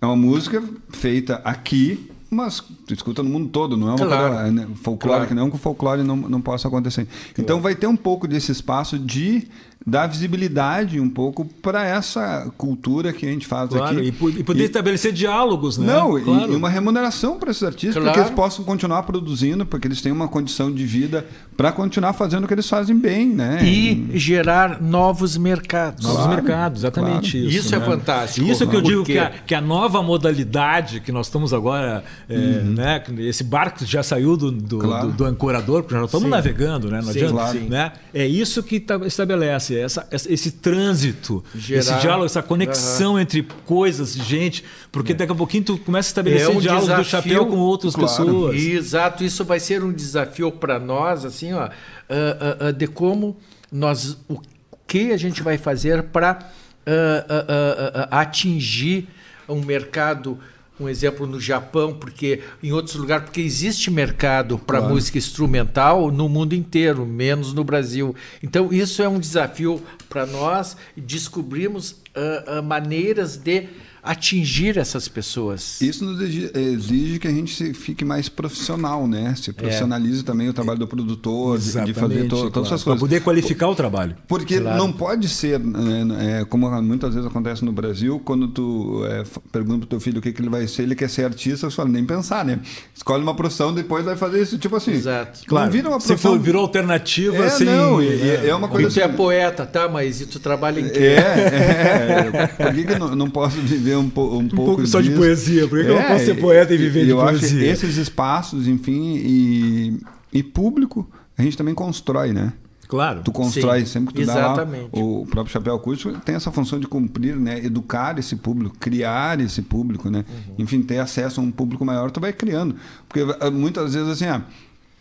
é uma música feita aqui mas tu escuta no mundo todo, não é uma claro. coisa né, folclórica, claro. não que o folclore não, não possa acontecer. Claro. Então vai ter um pouco desse espaço de dar visibilidade um pouco para essa cultura que a gente faz claro, aqui. E, e poder e, estabelecer diálogos, né? Não, claro. e, e, uma remuneração para esses artistas, claro. para que eles possam continuar produzindo, porque eles têm uma condição de vida para continuar fazendo o que eles fazem bem, né? E, gerar novos mercados. Novos mercados, exatamente isso. Isso é né? fantástico. Isso que eu digo que a, que a, nova modalidade que nós estamos agora, é, uhum. né? Esse barco já saiu do, do, do, do ancorador, porque já estamos sim. navegando, né? Não sim, adianta, claro. né? É isso que tá, estabelece essa, esse trânsito, Gerar, esse diálogo, essa conexão entre coisas, gente, porque é. daqui a pouquinho tu começa a estabelecer é um diálogo desafio, do chapéu com outras claro. pessoas. Exato, isso vai ser um desafio para nós, assim, ó, uh, uh, de como nós, o que a gente vai fazer para uh, atingir um mercado um exemplo no Japão, porque em outros lugares, porque existe mercado para claro. música instrumental no mundo inteiro, menos no Brasil. Então isso é um desafio para nós descobrimos uh, uh, maneiras de atingir essas pessoas. Isso nos exige que a gente fique mais profissional, né? Se é. profissionalize é. também o trabalho do produtor, Exatamente, de fazer to claro. todas essas coisas. Para poder qualificar o trabalho. Porque claro. não pode ser, né, é, como muitas vezes acontece no Brasil, quando tu é, pergunta para o teu filho o que, que ele vai ser, ele quer ser artista, você fala, nem pensar, né? Escolhe uma profissão, depois vai fazer isso, tipo assim. Exato. Claro. Não vira uma profissão. Se for, virou alternativa, é, assim... Não, é, é uma coisa... Você assim, é poeta, tá? Mas e tu trabalha em quê? É, é. Por que, que não, não posso viver um, um, um pouco, pouco só disso. de poesia. Por que, é, eu não posso ser poeta e viver de eu poesia? Acho esses espaços, enfim, e, e público, a gente também constrói, né? Claro. Tu constrói Sim, sempre que tu exatamente. dá lá, o próprio chapéu acústico tem essa função de cumprir, né, educar esse público, criar esse público, né? Uhum. Enfim, ter acesso a um público maior, tu vai criando. Porque ah, muitas vezes assim, ah,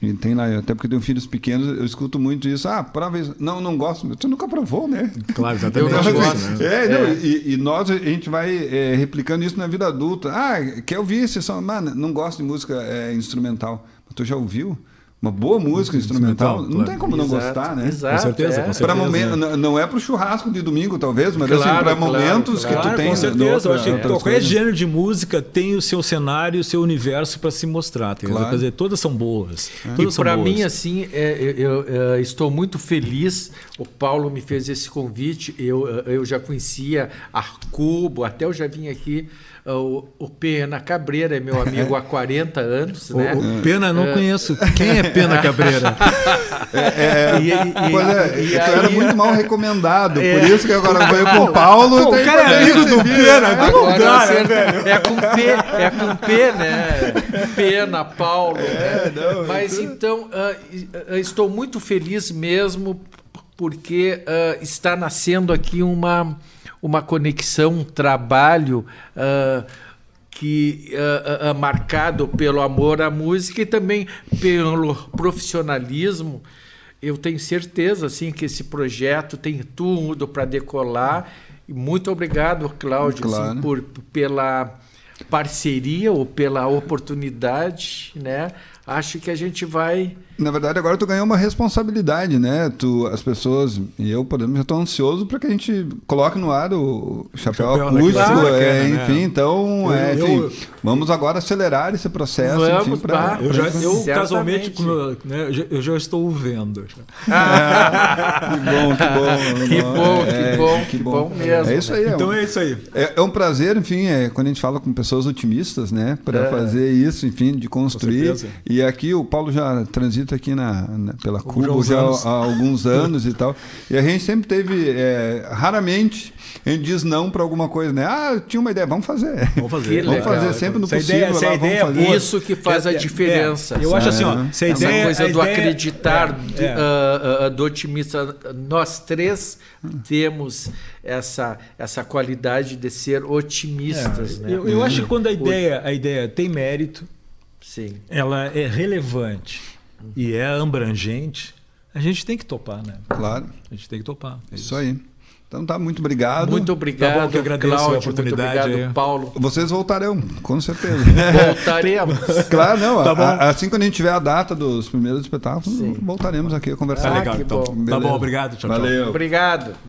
e tem lá, até porque tenho filhos pequenos, eu escuto muito isso. Ah, prova isso. Não, não gosto. Você nunca provou, né? Claro, exatamente. Eu não gosto. Né? É, é. Não, e, e, nós, a gente vai é, replicando isso na vida adulta. Ah, quer ouvir esse som? Mano, não gosto de música é, instrumental. Mas tu já ouviu? Uma boa música instrumental, Instrumental, não claro. tem como não Exato, gostar, né? Exato, Com certeza, é. com certeza. Para momento, né? não- não é pro churrasco de domingo, talvez, mas assim, Claro, para claro, momentos claro. que tu tem. com no certeza. outra- eu acho que qualquer gênero de música tem o seu cenário, o seu universo para se mostrar. entendeu? Claro. Quer dizer, todas são boas. E Todas são para mim, assim, é, eu, eu, é, estou muito feliz. O Paulo me fez esse convite. Eu, eu já conhecia Arcubo, até eu já vim aqui. O, o Pena Cabreira é meu amigo há 40 anos, O- né? o Pena, não conheço. Quem é Pena Cabreira? E- e- Pois é, e tu era muito mal recomendado, É. por isso que agora veio com o Paulo. Pô, o tem cara é que amigo do Pena, né? Agora dá, né, velho? É com P, é com P, né? Pena, Paulo. É, né? não, Mas então, ah, ah, estou muito feliz mesmo porque ah, está nascendo aqui uma, uma conexão, um trabalho ah, que ah, ah, marcado pelo amor à música e também pelo profissionalismo. Eu tenho certeza assim que esse projeto tem tudo para decolar. E muito obrigado, Cláudio, assim, Claro. por, pela parceria ou pela oportunidade, né? Acho que a gente vai Na verdade, agora tu ganhou uma responsabilidade, né? Tu, as pessoas e eu, podemos, já estou ansioso para que a gente coloque no ar o chapéu, Chapéu acústico, naquela é, bacana, né? enfim. Então, Eu- é, eu- enfim, vamos agora acelerar esse processo, Vamos, enfim, pra- Eu, já, eu casualmente, como, né, eu já- eu estou o vendo. Que bom, que bom. Que bom, que É, bom, que bom mesmo, É isso aí. é Então um- é isso aí. É, é um prazer, enfim, é, quando a gente fala com pessoas otimistas, né, para É. fazer isso, enfim, de construir. E aqui o Paulo já transita aqui na, na- pela Cuba alguns já anos. há alguns anos e tal. E a gente sempre teve, é, raramente, a gente diz não para alguma coisa, né? Ah, eu tinha uma ideia, vamos fazer. Vamos fazer. Que Vamos legal. fazer sempre no possível. ideia- lá, vamos ideia fazer. for- Isso que faz a É, é, diferença. eu acho assim, ó, É. Essa ideia, coisa do ideia- acreditar, é, de- é. ah, ah, do otimista, nós três temos essa, essa qualidade de ser otimistas. né? Eu, eu acho que quando a ideia, a ideia tem mérito, Sim. ela é relevante e é abrangente, a gente tem que topar, né? Claro, A gente tem que topar. É isso aí. Então tá, muito obrigado. Muito obrigado, Tá bom, que eu agradeço a Cláudio, oportunidade Muito obrigado. Paulo. Vocês voltarão, com certeza. Voltaremos. Claro, não. Tá a- a- assim quando a gente tiver a data dos primeiros espetáculos, Sim. voltaremos aqui a conversar. Tá Ah, legal, então. bom. Tá bom, obrigado. Tchau, tchau. Valeu. Obrigado.